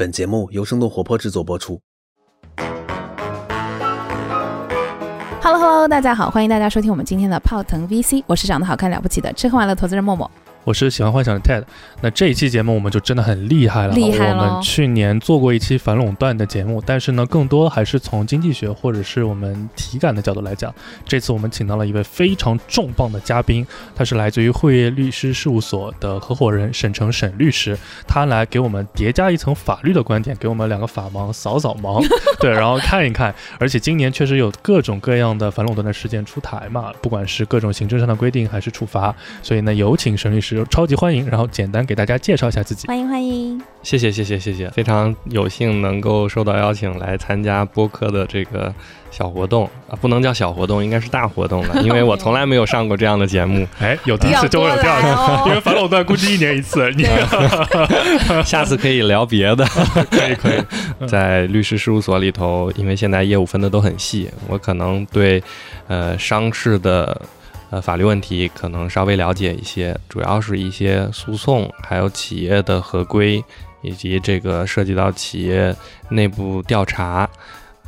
本节目由生动活泼制作播出。Hello Hello，大家好，欢迎大家收听我们今天的泡腾 VC，我是长得好看了不起的吃喝玩乐投资人默默。我是喜欢幻想的 Ted，那这一期节目我们就真的很厉害了。厉害我们去年做过一期反垄断的节目，但是呢，更多还是从经济学或者是我们体感的角度来讲。这次我们请到了一位非常重磅的嘉宾，他是来自于汇业律师事务所的合伙人沈成沈律师，他来给我们叠加一层法律的观点，给我们两个法盲扫扫盲，对，然后看一看。而且今年确实有各种各样的反垄断的事件出台嘛，不管是各种行政上的规定还是处罚，所以呢，有请沈律师。超级欢迎，然后简单给大家介绍一下自己。欢迎欢迎，谢谢谢谢谢谢，非常有幸能够受到邀请来参加播客的这个小活动啊，不能叫小活动，应该是大活动了，因为我从来没有上过这样的节目。哎，有第一次就会有第二次，因为反垄断估计一年一次。你 下次可以聊别的，可以可以。在律师事务所里头，因为现在业务分的都很细，我可能对呃商事的。呃，法律问题可能稍微了解一些，主要是一些诉讼，还有企业的合规，以及这个涉及到企业内部调查，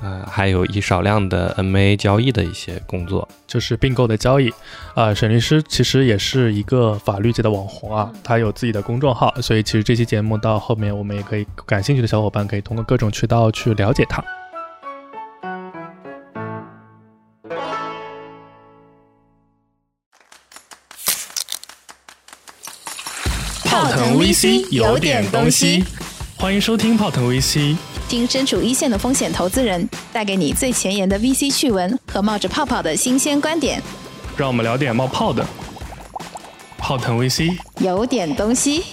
呃，还有一少量的 M&A 交易的一些工作，就是并购的交易。啊，沈律师其实也是一个法律界的网红啊，他有自己的公众号，所以其实这期节目到后面，我们也可以感兴趣的小伙伴可以通过各种渠道去了解他。VC 有点东西，欢迎收听泡腾 VC，听身处一线的风险投资人带给你最前沿的 VC 趣闻和冒着泡泡的新鲜观点，让我们聊点冒泡的。泡腾 VC 有点东西。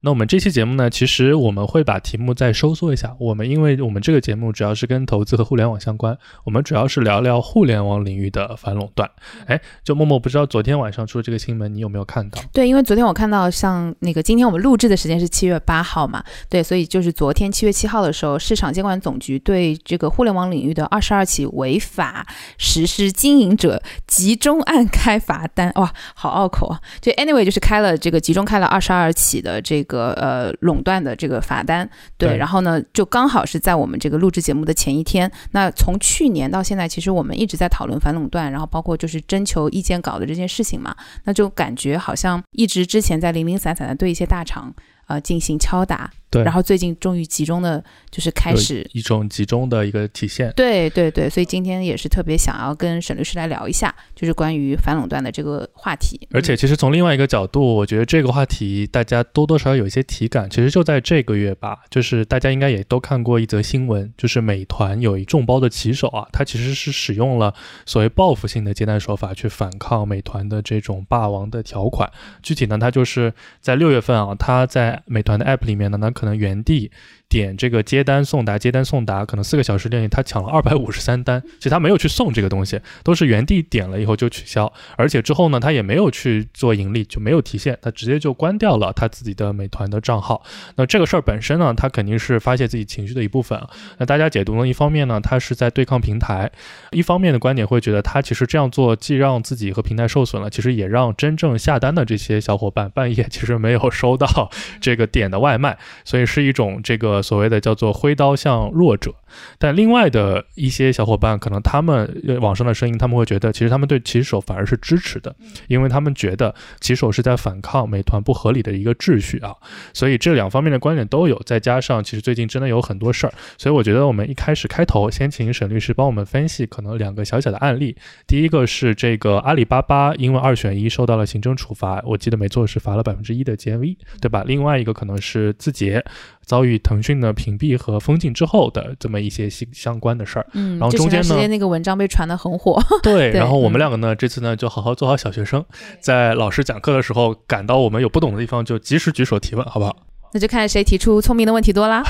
那我们这期节目呢，其实我们会把题目再收缩一下。我们因为我们这个节目主要是跟投资和互联网相关，我们主要是聊聊互联网领域的反垄断。哎，就默默不知道昨天晚上出的这个新闻，你有没有看到？对，因为昨天我看到像那个今天我们录制的时间是七月八号嘛，对，所以就是昨天七月七号的时候，市场监管总局对这个互联网领域的二十二起违法实施经营者集中案开罚单，哇，好拗口啊！就 anyway 就是开了这个集中开了二十二起的这。个呃垄断的这个罚单，对，然后呢，就刚好是在我们这个录制节目的前一天。那从去年到现在，其实我们一直在讨论反垄断，然后包括就是征求意见稿的这件事情嘛，那就感觉好像一直之前在零零散散的对一些大厂呃进行敲打。对，然后最近终于集中的，就是开始一种集中的一个体现。对对对，所以今天也是特别想要跟沈律师来聊一下，就是关于反垄断的这个话题。而且其实从另外一个角度，我觉得这个话题大家多多少少有一些体感。其实就在这个月吧，就是大家应该也都看过一则新闻，就是美团有一众包的骑手啊，他其实是使用了所谓报复性的接单手法去反抗美团的这种霸王的条款。具体呢，他就是在六月份啊，他在美团的 App 里面呢，那可能原地。点这个接单送达，接单送达，可能四个小时内他抢了二百五十三单。其实他没有去送这个东西，都是原地点了以后就取消，而且之后呢，他也没有去做盈利，就没有提现，他直接就关掉了他自己的美团的账号。那这个事儿本身呢，他肯定是发泄自己情绪的一部分。那大家解读呢，一方面呢，他是在对抗平台；一方面的观点会觉得他其实这样做既让自己和平台受损了，其实也让真正下单的这些小伙伴半夜其实没有收到 这个点的外卖，所以是一种这个。所谓的叫做挥刀向弱者，但另外的一些小伙伴，可能他们网上的声音，他们会觉得，其实他们对骑手反而是支持的，因为他们觉得骑手是在反抗美团不合理的一个秩序啊。所以这两方面的观点都有，再加上其实最近真的有很多事儿，所以我觉得我们一开始开头先请沈律师帮我们分析可能两个小小的案例。第一个是这个阿里巴巴因为二选一受到了行政处罚，我记得没错是罚了百分之一的 GMV，对吧？另外一个可能是字节。遭遇腾讯的屏蔽和封禁之后的这么一些相相关的事儿，嗯，然后中间呢，那个文章被传得很火，对，然后我们两个呢，这次呢就好好做好小学生，在老师讲课的时候，感到我们有不懂的地方，就及时举手提问，好不好？那就看谁提出聪明的问题多啦。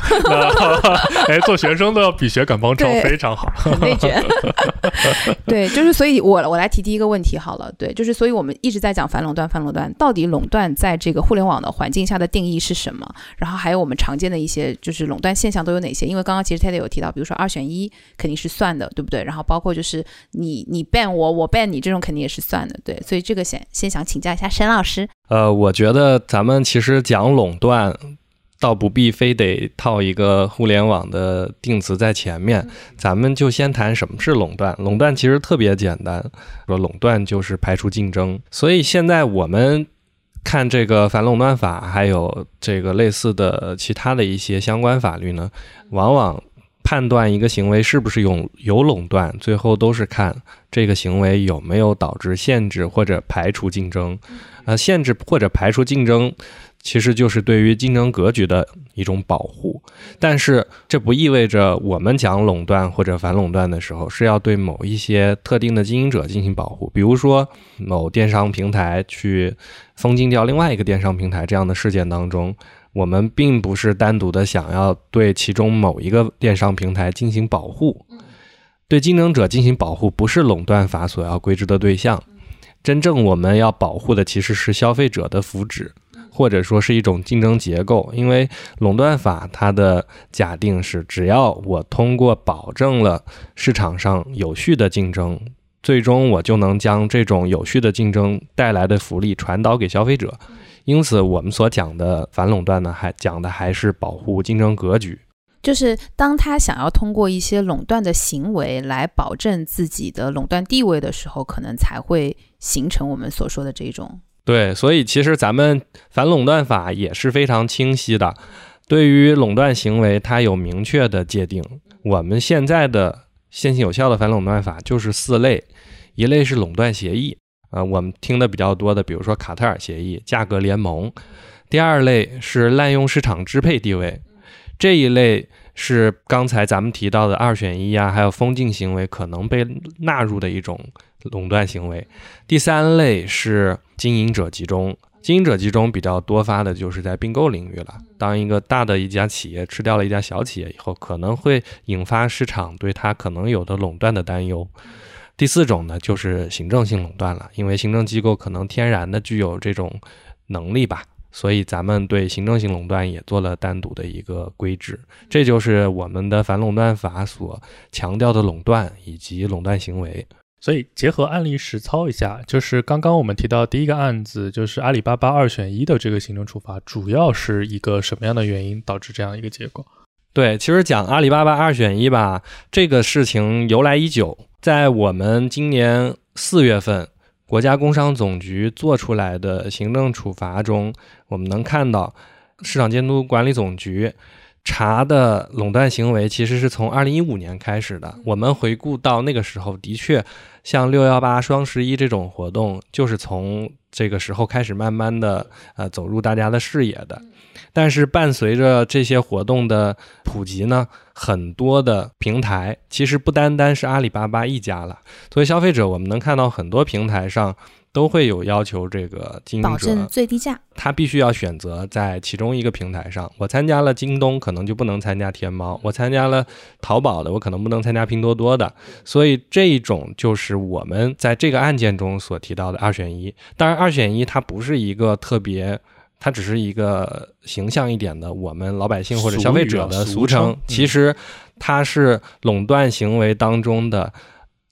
哎，做学生都要比学赶帮超，非常好。内卷。对，就是所以，我我来提第一个问题好了。对，就是所以我们一直在讲反垄断，反垄断到底垄断在这个互联网的环境下的定义是什么？然后还有我们常见的一些就是垄断现象都有哪些？因为刚刚其实 Ted 有提到，比如说二选一肯定是算的，对不对？然后包括就是你你 ban 我，我 ban 你这种肯定也是算的，对。所以这个先先想请教一下沈老师。呃，我觉得咱们其实讲垄断，倒不必非得套一个互联网的定词在前面，咱们就先谈什么是垄断。垄断其实特别简单，说垄断就是排除竞争。所以现在我们看这个反垄断法，还有这个类似的其他的一些相关法律呢，往往判断一个行为是不是有有垄断，最后都是看这个行为有没有导致限制或者排除竞争。呃，限制或者排除竞争，其实就是对于竞争格局的一种保护。但是这不意味着我们讲垄断或者反垄断的时候是要对某一些特定的经营者进行保护。比如说某电商平台去封禁掉另外一个电商平台这样的事件当中，我们并不是单独的想要对其中某一个电商平台进行保护，对竞争者进行保护不是垄断法所要规制的对象。真正我们要保护的其实是消费者的福祉，或者说是一种竞争结构。因为垄断法它的假定是，只要我通过保证了市场上有序的竞争，最终我就能将这种有序的竞争带来的福利传导给消费者。因此，我们所讲的反垄断呢，还讲的还是保护竞争格局。就是当他想要通过一些垄断的行为来保证自己的垄断地位的时候，可能才会形成我们所说的这种。对，所以其实咱们反垄断法也是非常清晰的，对于垄断行为，它有明确的界定。我们现在的现行有效的反垄断法就是四类，一类是垄断协议，呃，我们听的比较多的，比如说卡特尔协议、价格联盟；第二类是滥用市场支配地位。这一类是刚才咱们提到的二选一啊，还有封禁行为可能被纳入的一种垄断行为。第三类是经营者集中，经营者集中比较多发的就是在并购领域了。当一个大的一家企业吃掉了一家小企业以后，可能会引发市场对它可能有的垄断的担忧。第四种呢，就是行政性垄断了，因为行政机构可能天然的具有这种能力吧。所以，咱们对行政性垄断也做了单独的一个规制，这就是我们的反垄断法所强调的垄断以及垄断行为。所以，结合案例实操一下，就是刚刚我们提到第一个案子，就是阿里巴巴二选一的这个行政处罚，主要是一个什么样的原因导致这样一个结果？对，其实讲阿里巴巴二选一吧，这个事情由来已久，在我们今年四月份。国家工商总局做出来的行政处罚中，我们能看到，市场监督管理总局查的垄断行为其实是从二零一五年开始的。我们回顾到那个时候，的确像六幺八、双十一这种活动，就是从这个时候开始慢慢的呃走入大家的视野的。但是伴随着这些活动的普及呢，很多的平台其实不单单是阿里巴巴一家了。作为消费者，我们能看到很多平台上都会有要求，这个经营者保证最低价，他必须要选择在其中一个平台上。我参加了京东，可能就不能参加天猫；我参加了淘宝的，我可能不能参加拼多多的。所以这一种就是我们在这个案件中所提到的二选一。当然，二选一它不是一个特别。它只是一个形象一点的我们老百姓或者消费者的俗称，其实它是垄断行为当中的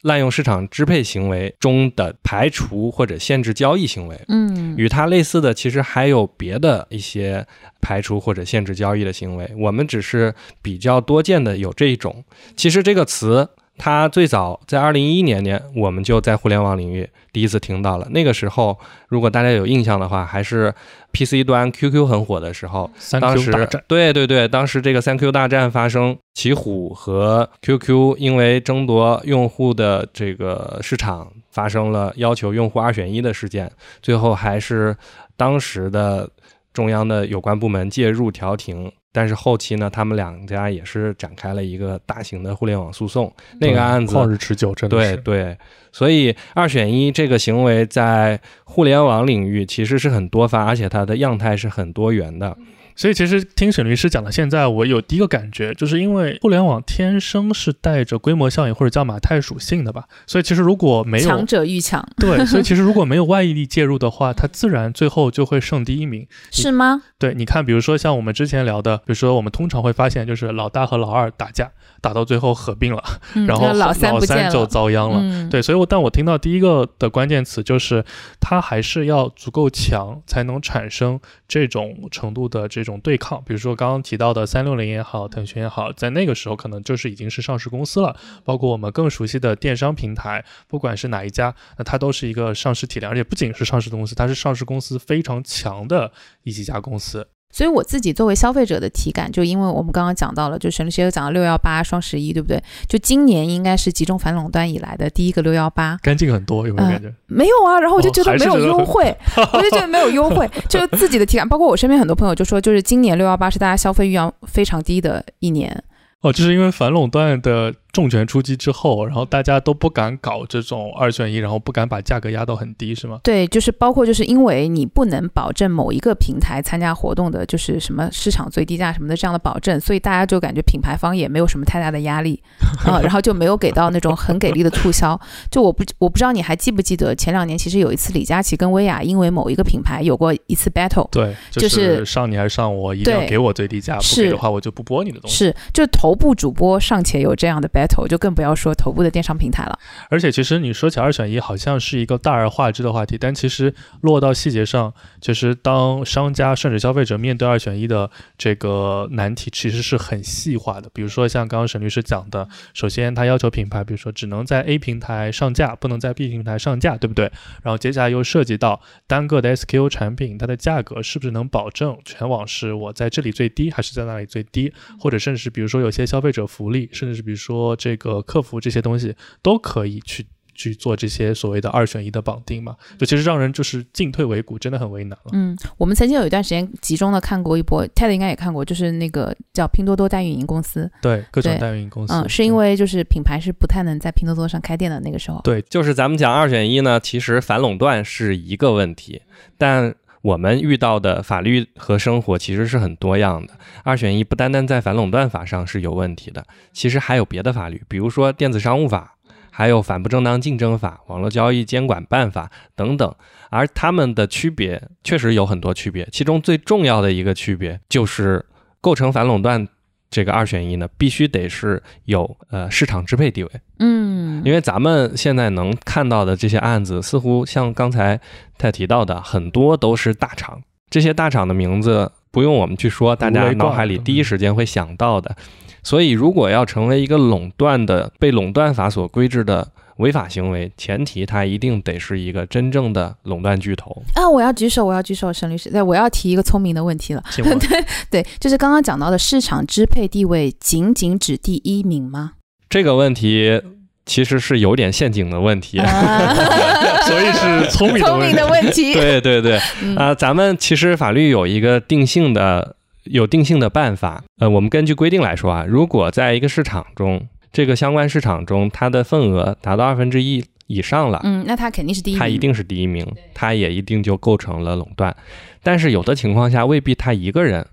滥用市场支配行为中的排除或者限制交易行为。嗯，与它类似的其实还有别的一些排除或者限制交易的行为，我们只是比较多见的有这一种。其实这个词。它最早在二零一一年年，我们就在互联网领域第一次听到了。那个时候，如果大家有印象的话，还是 PC 端 QQ 很火的时候。当时，对对对，当时这个三 Q 大战发生，奇虎和 QQ 因为争夺用户的这个市场，发生了要求用户二选一的事件，最后还是当时的中央的有关部门介入调停。但是后期呢，他们两家也是展开了一个大型的互联网诉讼，那个案子旷日持久，真的是对对。所以二选一这个行为在互联网领域其实是很多发，而且它的样态是很多元的。所以其实听沈律师讲到现在，我有第一个感觉，就是因为互联网天生是带着规模效应或者叫马太属性的吧，所以其实如果没有强者愈强，对，所以其实如果没有外力介入的话，它自然最后就会剩第一名。是吗？对，你看，比如说像我们之前聊的，比如说我们通常会发现，就是老大和老二打架，打到最后合并了，嗯然后老三就遭殃了。嗯，对，所以我但我听到第一个的关键词就是，它还是要足够强，才能产生这种程度的这种对抗。比如说刚刚提到的三六零也好，腾讯也好，在那个时候可能就是已经是上市公司了。包括我们更熟悉的电商平台，不管是哪一家，那它都是一个上市体量，而且不仅是上市公司，它是上市公司非常强的一几家公司。所以我自己作为消费者的体感，就因为我们刚刚讲到了，就沈律师又讲到六幺八、双十一，对不对？就今年应该是集中反垄断以来的第一个六幺八，干净很多，有没有感觉？没有啊，然后我就哦觉得没有优惠，我就觉得没有优惠，就是自己的体感。包括我身边很多朋友就说，就是今年六幺八是大家消费欲望非常低的一年。哦，就是因为反垄断的重拳出击之后，然后大家都不敢搞这种二选一，然后不敢把价格压到很低，是吗？对，就是包括就是因为你不能保证某一个平台参加活动的，就是什么市场最低价什么的这样的保证，所以大家就感觉品牌方也没有什么太大的压力 啊、然后就没有给到那种很给力的促销。就我不我不知道你还记不记得前两年其实有一次李佳琦跟薇娅因为某一个品牌有过一次 battle。对，就就是上你还是上我，一定要给我最低价，不是给的话我就不播你的东西。是，就头部主播尚且有这样的 battle，头就更不要说头部的电商平台了。而且其实你说起二选一，好像是一个大而化之的话题，但其实落到细节上，其实当商家甚至消费者面对二选一的这个难题，其实是很细化的。比如说像刚刚沈律师讲的，首先他要求品牌，比如说只能在 A 平台上架，不能在 B 平台上架，对不对？然后接下来又涉及到单个的 SKU 产品，它的价格是不是能保证全网是我在这里最低，还是在那里最低？或者甚至比如说有些消费者福利，甚至是比如说这个客服这些东西，都可以去去做这些所谓的二选一的绑定嘛？就其实让人就是进退维谷，真的很为难了。嗯，我们曾经有一段时间集中的看过一波，Ted 应该也看过，就是那个叫拼多多代运营公司。对各种代运营公司，嗯，是因为就是品牌是不太能在拼多多上开店的那个时候。对就是咱们讲二选一呢，其实反垄断是一个问题，但我们遇到的法律和生活其实是很多样的。二选一不单单在反垄断法上是有问题的，其实还有别的法律，比如说电子商务法，还有反不正当竞争法、网络交易监管办法等等。而它们的区别确实有很多区别，其中最重要的一个区别就是构成反垄断这个二选一呢，必须得是有呃市场支配地位。嗯，因为咱们现在能看到的这些案子，似乎像刚才他提到的，很多都是大厂。这些大厂的名字不用我们去说，大家脑海里第一时间会想到的。所以，如果要成为一个垄断的、被垄断法所规制的违法行为，前提它一定得是一个真正的垄断巨头。啊，我要举手，我要举手，沈律师，对，我要提一个聪明的问题了。对对，就是刚刚讲到的市场支配地位，仅仅指第一名吗？这个问题其实是有点陷阱的问题。所以是聪明的问题聪明的。问题。对对对，嗯啊、咱们其实法律有一个定性的有定性的办法。呃，我们根据规定来说啊，如果在一个市场中，这个相关市场中它的份额达到二分之一以上了，嗯，那它肯定是第一名。它一定是第一名，它也一定就构成了垄断。但是有的情况下未必他一个人。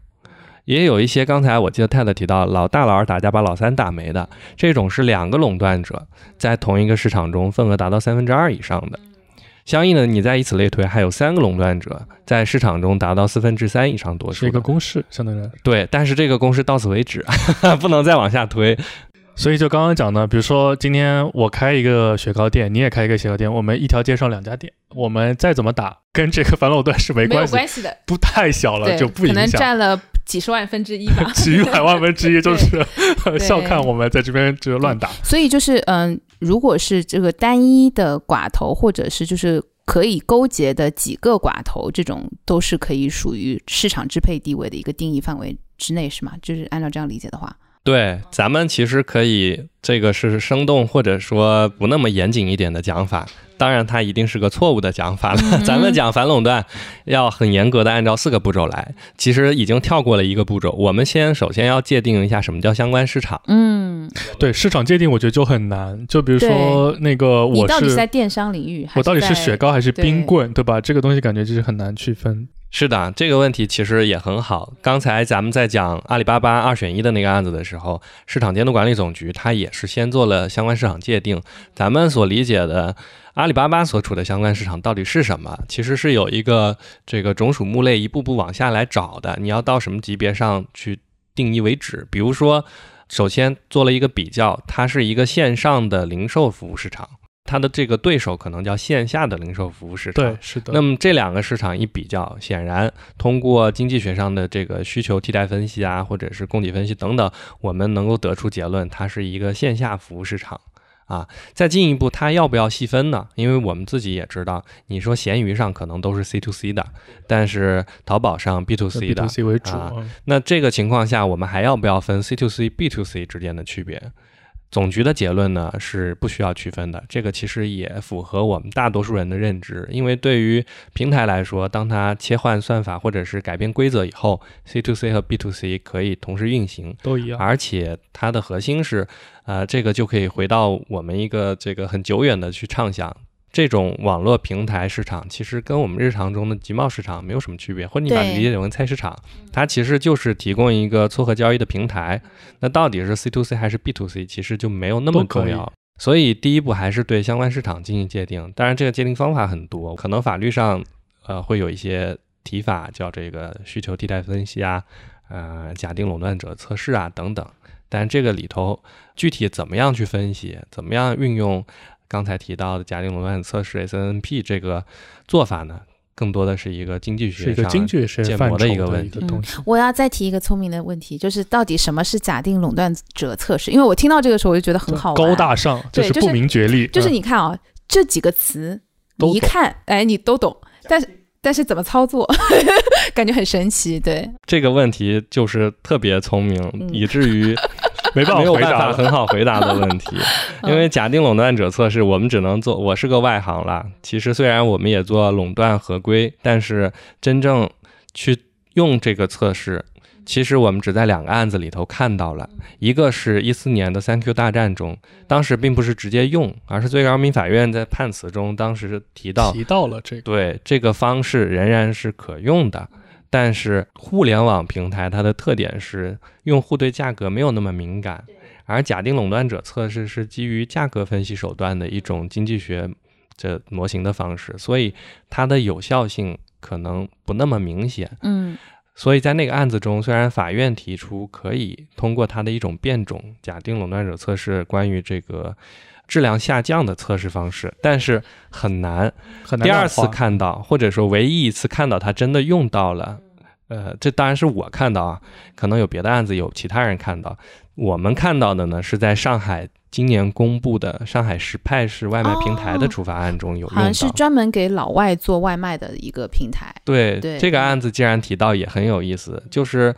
也有一些，刚才我记得泰德提到，老大老二打架把老三打没的，这种是两个垄断者在同一个市场中份额达到三分之二以上的。相应的，你再以此类推，还有三个垄断者在市场中达到四分之三以上多数是一个。公式，相当于。对，但是这个公式到此为止，不能再往下推。所以就刚刚讲的，比如说今天我开一个雪糕店，你也开一个雪糕店，我们一条街上两家店，我们再怎么打，跟这个反垄断是没关系，关系的，不太小了，就不可能。占了几十万分之一吧。几百万分之一 就是对 笑看我们在这边就乱打。所以就是嗯，如果是这个单一的寡头，或者是就是可以勾结的几个寡头，这种都是可以属于市场支配地位的一个定义范围之内，是吗？就是按照这样理解的话，对，咱们其实可以，这个是生动或者说不那么严谨一点的讲法。当然，它一定是个错误的讲法了。嗯 咱们讲反垄断，要很严格的按照四个步骤来。其实已经跳过了一个步骤。我们先首先要界定一下什么叫相关市场。嗯，对市场界定，我觉得就很难。就比如说那个我你到底是在电商领域，我到底是雪糕还是冰棍，对吧？这个东西感觉就是很难区分。是的，这个问题其实也很好。刚才咱们在讲阿里巴巴二选一的那个案子的时候，市场监督管理总局它也是先做了相关市场界定。咱们所理解的阿里巴巴所处的相关市场到底是什么？其实是有一个这个种属目类一步步往下来找的。你要到什么级别上去定义为止？比如说，首先做了一个比较，它是一个线上的零售服务市场。它的这个对手可能叫线下的零售服务市场。对，是的。那么这两个市场一比较，显然通过经济学上的这个需求替代分析啊，或者是供给分析等等，我们能够得出结论，它是一个线下服务市场啊。再进一步，它要不要细分呢？因为我们自己也知道，你说闲鱼上可能都是 C to C 的，但是淘宝上 B to C 的，B to C 为主。那这个情况下，我们还要不要分 C to C、B to C 之间的区别？总局的结论呢是不需要区分的，这个其实也符合我们大多数人的认知。因为对于平台来说，当它切换算法或者是改变规则以后，C to C 和 B to C 可以同时运行，都一样。而且它的核心是，呃，这个就可以回到我们一个这个很久远的去畅想。这种网络平台市场其实跟我们日常中的集贸市场没有什么区别，或者你把它理解为菜市场，它其实就是提供一个撮合交易的平台。那到底是 C to C 还是 B to C，其实就没有那么重要。所以第一步还是对相关市场进行界定。当然，这个界定方法很多，可能法律上呃会有一些提法，叫这个需求替代分析啊，呃假定垄断者测试啊等等。但这个里头具体怎么样去分析，怎么样运用？刚才提到的假定垄断测试 SNP 这个做法呢，更多的是一个经济学上建模的一个问题。我要再提一个聪明的问题，就是到底什么是假定垄断者测试？因为我听到这个时候我就觉得很好高大上，就是不明觉厉。就是你看啊，这几个词你一看，哎，你都懂，但是但是怎么操作，感觉很神奇。对这个问题就是特别聪明，以至于。没办法，没有办法很好回答的问题，因为假定垄断者测试，我们只能做。我是个外行了。其实虽然我们也做垄断合规，但是真正去用这个测试，其实我们只在两个案子里头看到了。一个是一四年的三 Q 大战中，当时并不是直接用，而是最高人民法院在判词中当时提到提到了这个，对这个方式仍然是可用的。但是互联网平台它的特点是用户对价格没有那么敏感，而假定垄断者测试是基于价格分析手段的一种经济学这模型的方式，所以它的有效性可能不那么明显。嗯，所以在那个案子中，虽然法院提出可以通过它的一种变种假定垄断者测试关于这个质量下降的测试方式，但是很难很难第二次看到，或者说唯一一次看到它真的用到了。呃，这当然是我看到啊，可能有别的案子有其他人看到。我们看到的呢，是在上海今年公布的上海实派式外卖平台的处罚案中有用好像是专门给老外做外卖的一个平台。对，这个案子既然提到也很有意思，就是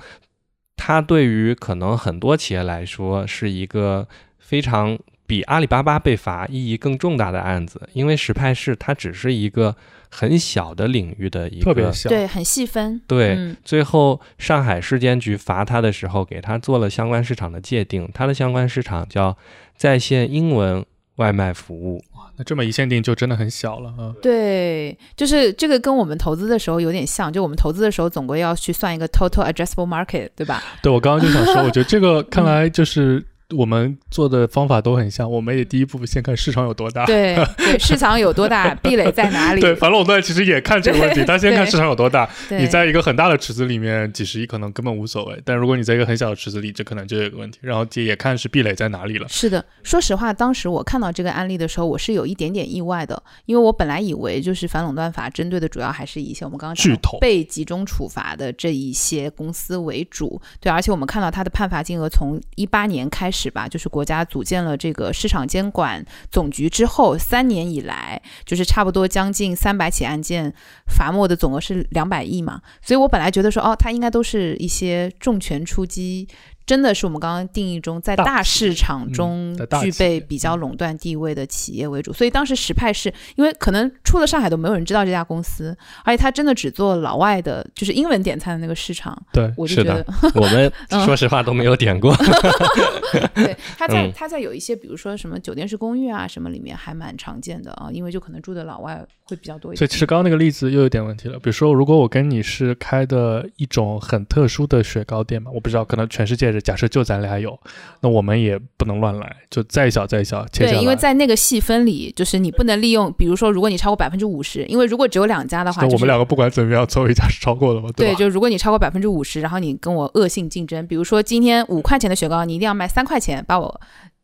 它对于可能很多企业来说是一个非常比阿里巴巴被罚意义更重大的案子，因为实派是它只是一个。很小的领域的一个，特别小，对，很细分。对，最后上海市监局罚他的时候，给他做了相关市场的界定，他的相关市场叫在线英文外卖服务。哇，那这么一限定就真的很小了啊。对，就是这个跟我们投资的时候有点像，就我们投资的时候总归要去算一个 total addressable market，对吧？对，我刚刚就想说，我觉得这个看来就是。我们做的方法都很像，我们也第一步先看市场有多大，对对，市场有多大，壁垒在哪里？对，反垄断其实也看这个问题，他先看市场有多大。你在一个很大的池子里面，几十亿可能根本无所谓，但如果你在一个很小的池子里，这可能就有个问题。然后也也看是壁垒在哪里了。是的，说实话，当时我看到这个案例的时候，我是有一点点意外的，因为我本来以为就是反垄断法针对的主要还是一些我们刚刚巨头被集中处罚的这一些公司为主。对，而且我们看到它的判罚金额从一八年开始吧，就是国家。组建了这个市场监管总局之后，三年以来，就是差不多将近三百起案件，罚没的总额是两百亿嘛。所以我本来觉得说，哦，它应该都是一些重拳出击。真的是我们刚刚定义中在大市场中具备比较垄断地位的企业为主。所以当时时派是因为可能出了上海都没有人知道这家公司，而且他真的只做老外的，就是英文点餐的那个市场。对，我就是觉的得，我们嗯 说实话都没有点过。对，他在嗯他在有一些，比如说什么酒店式公寓啊什么里面还蛮常见的啊，因为就可能住的老外会比较多一点。所以其实刚刚那个例子又有点问题了。比如说，如果我跟你是开的一种很特殊的雪糕店嘛，我不知道，可能全世界的假设就咱俩有，那我们也不能乱来，就再小再小切下来。对，因为在那个细分里，就是你不能利用，比如说，如果你超过百分之五十，因为如果只有两家的话，那我就是们两个不管怎么样，总有一家是超过的嘛，对，吧？就如果你超过百分之五十，然后你跟我恶性竞争，比如说今天五块钱的雪糕，你一定要卖三块钱，把我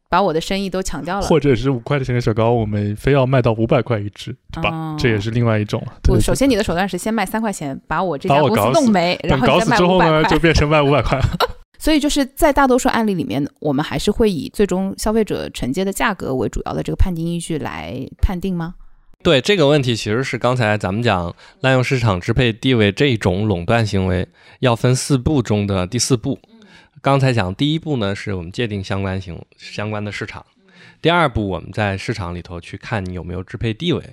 把我的生意都抢掉了。或者是五块钱的雪糕，我们非要卖到五百块一只，对吧？嗯这也是另外一种。不，对首先你的手段是先卖三块钱，把我这家公司弄没，然后搞死之后呢，就。变成卖五百块。所以就是在大多数案例里面，我们还是会以最终消费者承接的价格为主要的这个判定依据来判定吗？对这个问题，其实是刚才咱们讲滥用市场支配地位这种垄断行为，要分四步中的第四步。刚才讲第一步呢，是我们界定相关行相关的市场；第二步，我们在市场里头去看你有没有支配地位；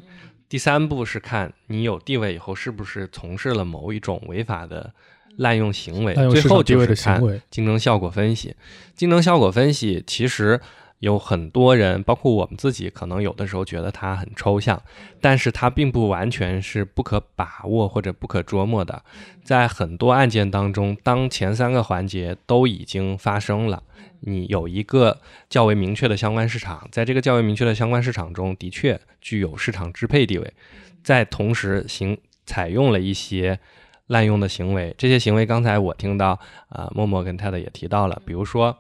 第三步是看你有地位以后是不是从事了某一种违法的滥用行为；最后就是看，竞争效果分析。竞争效果分析其实有很多人，包括我们自己，可能有的时候觉得它很抽象，但是它并不完全是不可把握或者不可捉摸的。在很多案件当中，当前三个环节都已经发生了，你有一个较为明确的相关市场，在这个较为明确的相关市场中，的确具有市场支配地位，在同时行采用了一些。滥用的行为，这些行为刚才我听到，啊、默默跟泰德也提到了，比如说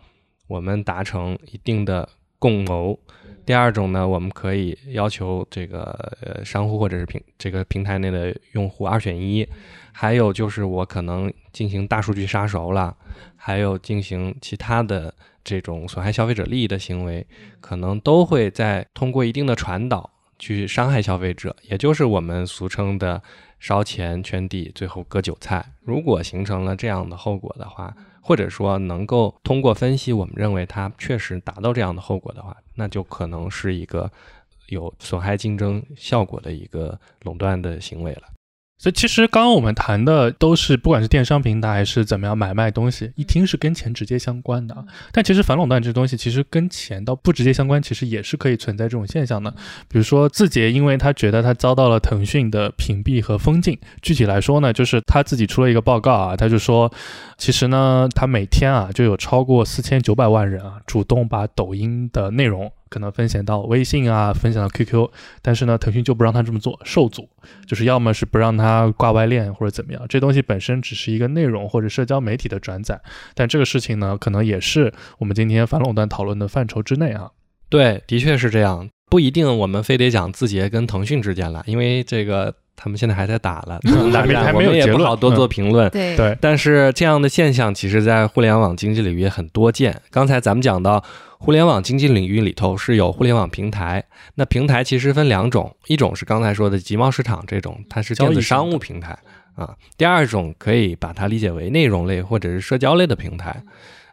我们达成一定的共谋。第二种呢，我们可以要求这个呃商户或者是平这个平台内的用户二选一，还有就是我可能进行大数据杀熟了，还有进行其他的这种损害消费者利益的行为，可能都会在通过一定的传导去伤害消费者，也就是我们俗称的烧钱圈地，最后割韭菜。如果形成了这样的后果的话，或者说能够通过分析，我们认为它确实达到这样的后果的话，那就可能是一个有损害竞争效果的一个垄断的行为了。所以其实刚刚我们谈的都是不管是电商平台还是怎么样买卖东西，一听是跟钱直接相关的啊。但其实反垄断这东西其实跟钱倒不直接相关，其实也是可以存在这种现象的。比如说字节，因为他觉得他遭到了腾讯的屏蔽和封禁，具体来说呢，就是他自己出了一个报告啊，他就说，其实呢，他每天啊就有超过四千九百万人啊主动把抖音的内容可能分享到微信啊，分享到 QQ，但是呢，腾讯就不让他这么做，受阻。就是要么是不让他挂外链或者怎么样，这东西本身只是一个内容或者社交媒体的转载，但这个事情呢，可能也是我们今天反垄断讨论的范畴之内啊。对，的确是这样，不一定我们非得讲字节跟腾讯之间了，因为这个他们现在还在打了，大战，还没还我们也没有结论不好多做评论。对对但是这样的现象，其实在互联网经济领域也很多见。刚才咱们讲到，互联网经济领域里头是有互联网平台，那平台其实分两种，一种是刚才说的集贸市场这种，它是电子商务平台啊；第二种可以把它理解为内容类或者是社交类的平台。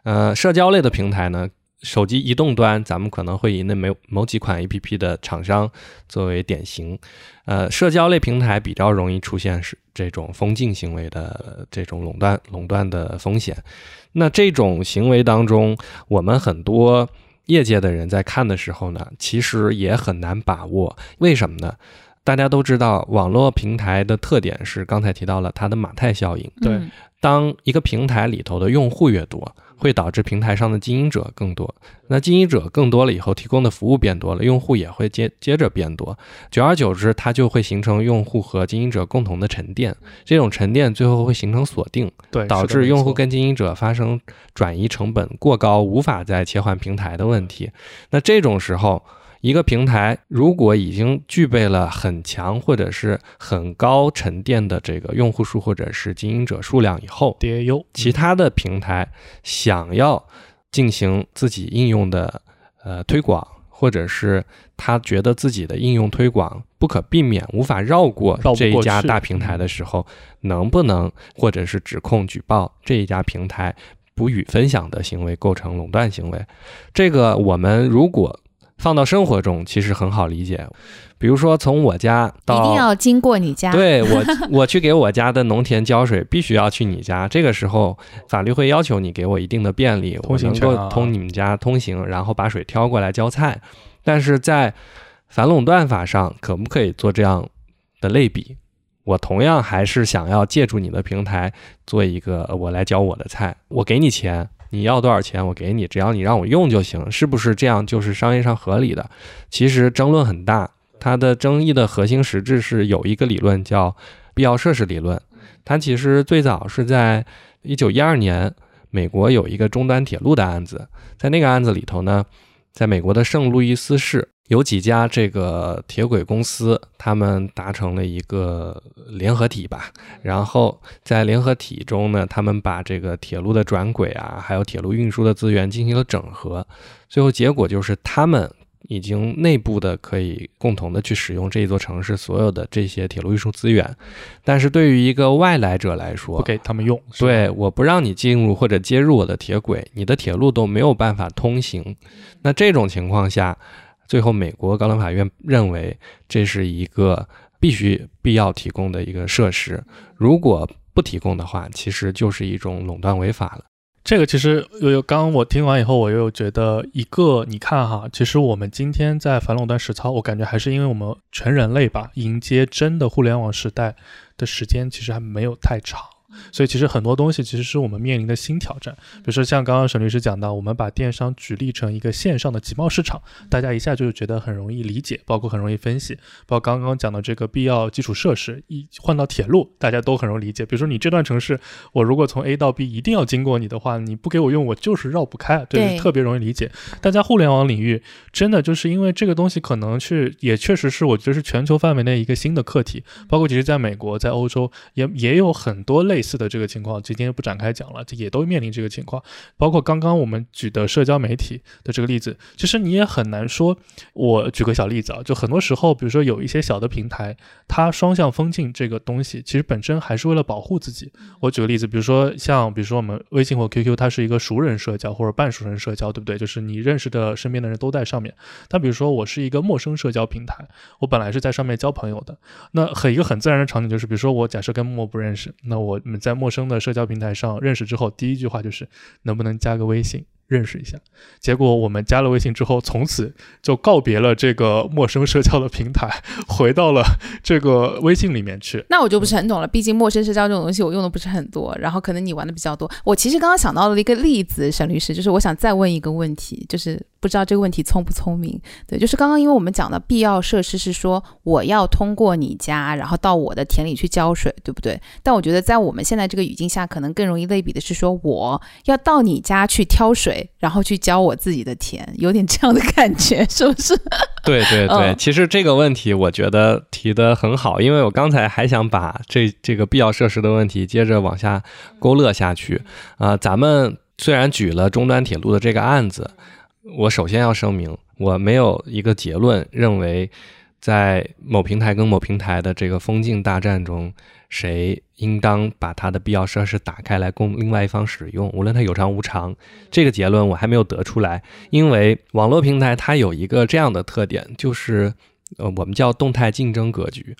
呃，社交类的平台呢，手机移动端咱们可能会以那某某几款 APP 的厂商作为典型。呃，社交类平台比较容易出现是这种封禁行为的这种垄断垄断的风险。那这种行为当中，我们很多业界的人在看的时候呢，其实也很难把握。为什么呢？大家都知道，网络平台的特点是刚才提到了它的马太效应。对嗯当一个平台里头的用户越多，会导致平台上的经营者更多。那经营者更多了以后，提供的服务变多了，用户也会接接着变多。久而久之，它就会形成用户和经营者共同的沉淀。这种沉淀最后会形成锁定，对，导致用户跟经营者发生转移成本过高，无法再切换平台的问题。那这种时候，一个平台如果已经具备了很强或者是很高沉淀的这个用户数或者是经营者数量以后，DAU，其他的平台想要进行自己应用的呃推广，或者是他觉得自己的应用推广不可避免、无法绕过这一家大平台的时候，能不能或者是指控举报这一家平台不予分享的行为构成垄断行为。这个我们如果放到生活中，其实很好理解。比如说，从我家到一定要经过你家。对我，我去给我家的农田浇水，必须要去你家。这个时候，法律会要求你给我一定的便利，我能够通你们家通行，然后把水挑过来浇菜。但是在反垄断法上，可不可以做这样的类比？我同样还是想要借助你的平台做一个，我来浇我的菜，我给你钱，你要多少钱我给你，只要你让我用就行，是不是这样就是商业上合理的？其实争论很大。它的争议的核心实质是有一个理论叫必要设施理论，它其实最早是在一九一二年，美国有一个中端铁路的案子，在那个案子里头呢，在美国的圣路易斯市有几家这个铁轨公司，他们达成了一个联合体吧，然后在联合体中呢，他们把这个铁路的转轨啊，还有铁路运输的资源进行了整合，最后结果就是他们。已经内部的可以共同的去使用这一座城市所有的这些铁路运输资源，但是对于一个外来者来说，不给他们用，对，我不让你进入或者接入我的铁轨，你的铁路都没有办法通行。那这种情况下，最后美国高等法院认为这是一个必须必要提供的一个设施，如果不提供的话，其实就是一种垄断违法了。这个其实有有，刚刚我听完以后，我又觉得一个，你看哈，其实我们今天在反垄断实操，我感觉还是因为我们全人类吧，迎接真的互联网时代的时间其实还没有太长。所以其实很多东西其实是我们面临的新挑战，比如说像刚刚沈律师讲到，我们把电商举例成一个线上的集贸市场，大家一下就觉得很容易理解，包括很容易分析。包括刚刚讲的这个必要基础设施，一换到铁路，大家都很容易理解。比如说你这段城市，我如果从 A 到 B 一定要经过你的话，你不给我用，我就是绕不开，对，特别容易理解。但在互联网领域，真的就是因为这个东西可能去也确实是我觉得是全球范围内一个新的课题，包括其实在美国、在欧洲也也有很多类。似的这个情况，今天不展开讲了，这也都面临这个情况。包括刚刚我们举的社交媒体的这个例子，其实你也很难说。我举个小例子啊，就很多时候，比如说有一些小的平台，它双向封禁这个东西，其实本身还是为了保护自己。我举个例子，比如说像，比如说我们微信或 QQ，它是一个熟人社交或者半熟人社交，对不对？就是你认识的身边的人都在上面。但比如说我是一个陌生社交平台，我本来是在上面交朋友的，那很一个很自然的场景就是，比如说我假设跟陌不认识，那我。我们在陌生的社交平台上认识之后，第一句话就是能不能加个微信认识一下。结果我们加了微信之后，从此就告别了这个陌生社交的平台，回到了这个微信里面去。那我就不是很懂了，毕竟陌生社交这种东西我用的不是很多，然后可能你玩的比较多。我其实刚刚想到了一个例子，沈律师，就是我想再问一个问题，就是。不知道这个问题聪不聪明？对，就是刚刚因为我们讲的必要设施是说我要通过你家，然后到我的田里去浇水，对不对？但我觉得在我们现在这个语境下，可能更容易类比的是说我要到你家去挑水，然后去浇我自己的田，有点这样的感觉，是不是？对对对，其实这个问题我觉得提的很好，因为我刚才还想把这这个必要设施的问题接着往下勾勒下去啊。咱们虽然举了中端铁路的这个案子。我首先要声明，我没有一个结论认为，在某平台跟某平台的这个封禁大战中，谁应当把它的必要设施打开来供另外一方使用，无论它有偿无偿，这个结论我还没有得出来。因为网络平台它有一个这样的特点，就是呃，我们叫动态竞争格局，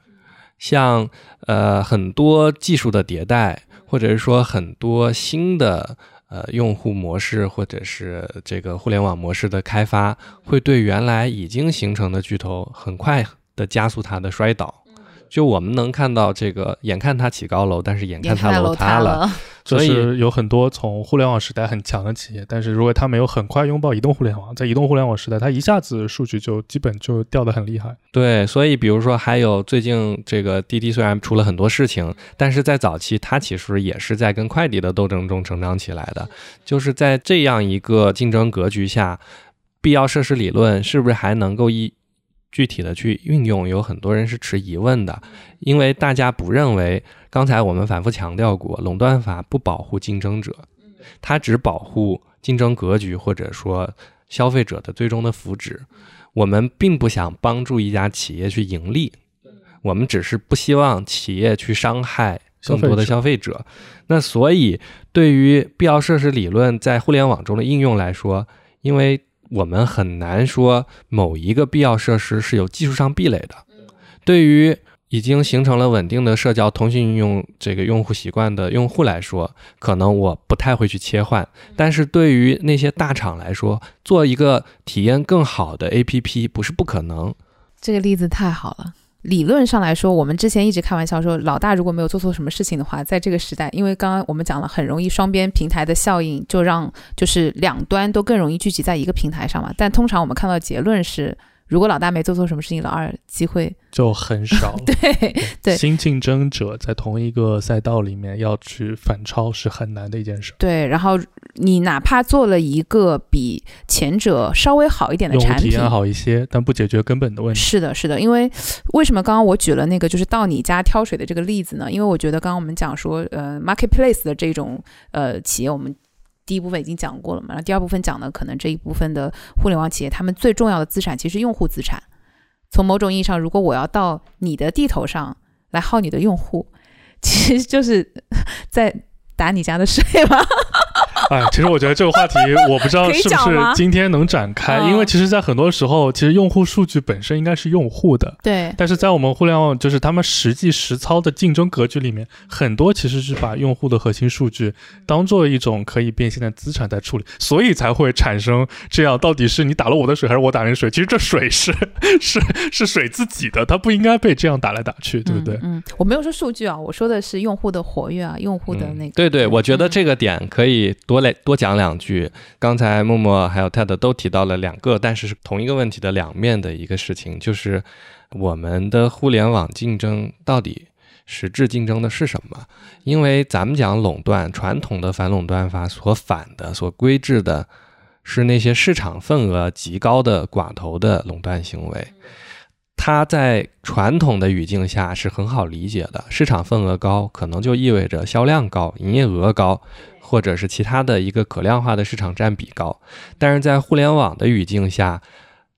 像呃很多技术的迭代，或者是说很多新的。呃，用户模式或者是这个互联网模式的开发，会对原来已经形成的巨头很快的加速它的摔倒。就我们能看到这个，眼看它起高楼，但是眼看它楼塌了。所以有很多从互联网时代很强的企业，但是如果它没有很快拥抱移动互联网，在移动互联网时代，它一下子数据就基本就掉得很厉害。对，所以比如说还有最近这个滴滴虽然出了很多事情，但是在早期它其实也是在跟快递的斗争中成长起来的。就是在这样一个竞争格局下，必要设施理论是不是还能够一？具体的去运用，有很多人是持疑问的，因为大家不认为，刚才我们反复强调过，垄断法不保护竞争者，它只保护竞争格局或者说消费者的最终的福祉。我们并不想帮助一家企业去盈利，我们只是不希望企业去伤害更多的消费者。那所以，对于必要设施理论在互联网中的应用来说，因为我们很难说某一个必要设施是有技术上壁垒的。对于已经形成了稳定的社交通讯应用这个用户习惯的用户来说，可能我不太会去切换。但是对于那些大厂来说，做一个体验更好的 APP 不是不可能。这个例子太好了。理论上来说，我们之前一直开玩笑说，老大如果没有做错什么事情的话，在这个时代，因为刚刚我们讲了，很容易双边平台的效应，就让就是两端都更容易聚集在一个平台上嘛。但通常我们看到结论是。如果老大没做错什么事情，老二机会就很少。对对，新竞争者在同一个赛道里面要去反超是很难的一件事。对，然后你哪怕做了一个比前者稍微好一点的产品，体验好一些，但不解决根本的问题。是的，是的，因为为什么刚刚我举了那个就是到你家挑水的这个例子呢？因为我觉得刚刚我们讲说，呃，marketplace 的这种呃企业，我们。第一部分已经讲过了嘛，然后第二部分讲的可能这一部分的互联网企业，他们最重要的资产其实用户资产。从某种意义上，如果我要到你的地头上来耗你的用户，其实就是 在打你家的水吧。哎，其实我觉得这个话题，我不知道是不是今天能展开，因为其实，在很多时候，其实用户数据本身应该是用户的，对。但是在我们互联网，就是他们实际实操的竞争格局里面，很多其实是把用户的核心数据当做一种可以变现的资产在处理，所以才会产生这样，到底是你打了我的水，还是我打你水？其实这水是是是水自己的，它不应该被这样打来打去，对不对？嗯，我没有说数据啊，我说的是用户的活跃啊，用户的那个。对对，我觉得这个点可以多。多来多讲两句。刚才默默还有 Ted 都提到了两个，但是是同一个问题的两面的一个事情，就是我们的互联网竞争到底实质竞争的是什么？因为咱们讲垄断，传统的反垄断法所反的、所规制的是那些市场份额极高的寡头的垄断行为。它在传统的语境下是很好理解的，市场份额高，可能就意味着销量高、营业额高。或者是其他的一个可量化的市场占比高，但是在互联网的语境下，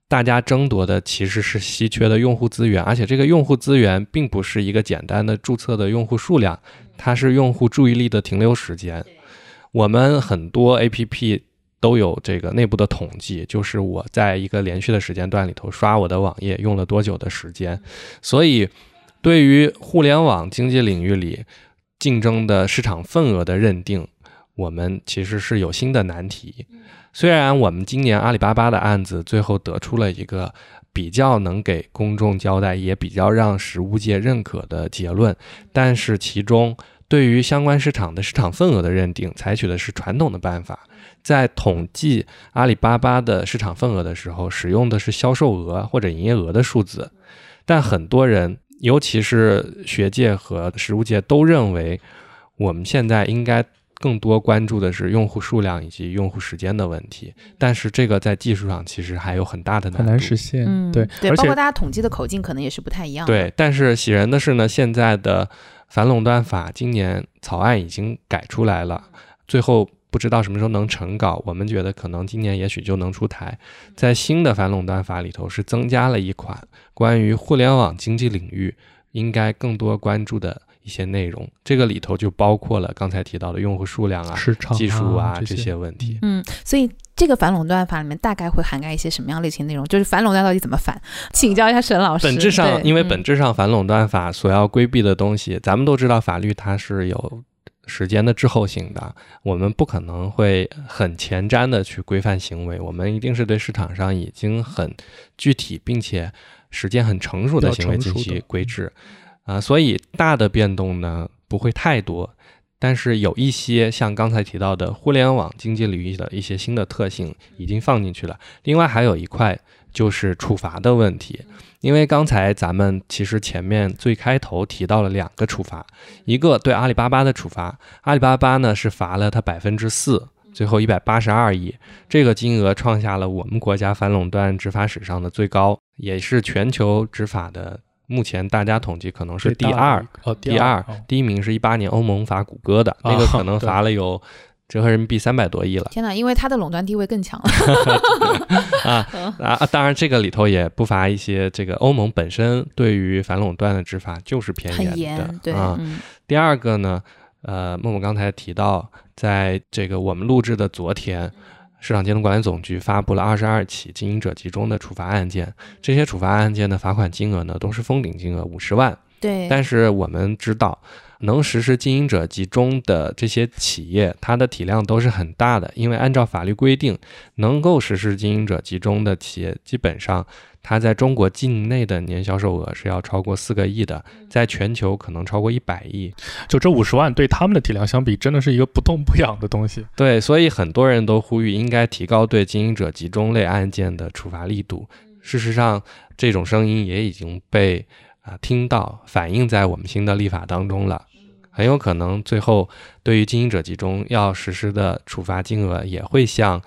大家争夺的其实是稀缺的用户资源，而且这个用户资源并不是一个简单的注册的用户数量，它是用户注意力的停留时间。我们很多 APP 都有这个内部的统计，就是我在一个连续的时间段里头刷我的网页用了多久的时间。所以，对于互联网经济领域里竞争的市场份额的认定。我们其实是有新的难题，虽然我们今年阿里巴巴的案子最后得出了一个比较能给公众交代，也比较让实物界认可的结论，但是其中对于相关市场的市场份额的认定，采取的是传统的办法，在统计阿里巴巴的市场份额的时候，使用的是销售额或者营业额的数字，但很多人，尤其是学界和实务界都认为，我们现在应该。更多关注的是用户数量以及用户时间的问题，但是这个在技术上其实还有很大的难度，很难实现。嗯对对，包括大家统计的口径可能也是不太一样。对，但是喜人的是呢，现在的反垄断法今年草案已经改出来了，最后不知道什么时候能成稿，我们觉得可能今年也许就能出台。在新的反垄断法里头是增加了一款关于互联网经济领域应该更多关注的。一些内容，这个里头就包括了刚才提到的用户数量啊、市场技术啊这些问题。嗯，所以这个反垄断法里面大概会涵盖一些什么样类型内容？就是反垄断到底怎么反？请教一下沈老师。本质上，因为本质上反垄断法所要规避的东西，咱们都知道，法律它是有时间的滞后性的，我们不可能会很前瞻的去规范行为，我们一定是对市场上已经很具体并且时间很成熟的行为进行规制。啊，所以大的变动呢不会太多，但是有一些像刚才提到的互联网经济领域的一些新的特性已经放进去了。另外还有一块就是处罚的问题，因为刚才咱们其实前面最开头提到了两个处罚，一个对阿里巴巴的处罚，阿里巴巴呢是罚了它百分之四，最后一百八十二亿，这个金额创下了我们国家反垄断执法史上的最高，也是全球执法的。目前大家统计可能是第二，第二，第一名是一八年欧盟罚谷歌的那个，可能罚了有折合人民币三百多亿了天哪，因为它的垄断地位更强了。啊啊！当然，这个里头也不乏一些这个欧盟本身对于反垄断的执法就是偏严的严，对，啊。嗯第二个呢，呃，默默刚才提到，在这个我们录制的昨天，市场监督管理总局发布了二十二起经营者集中的处罚案件，这些处罚案件的罚款金额呢都是封顶金额五十万。对，但是我们知道，能实施经营者集中的这些企业，它的体量都是很大的，因为按照法律规定，能够实施经营者集中的企业，基本上它在中国境内的年销售额是要超过四个亿的，在全球可能超过一百亿。就这五十万对他们的体量相比，真的是一个不痛不痒的东西。对，所以很多人都呼吁应该提高对经营者集中类案件的处罚力度。事实上，这种声音也已经被啊、听到，反映在我们新的立法当中了。很有可能最后对于经营者集中要实施的处罚金额也会像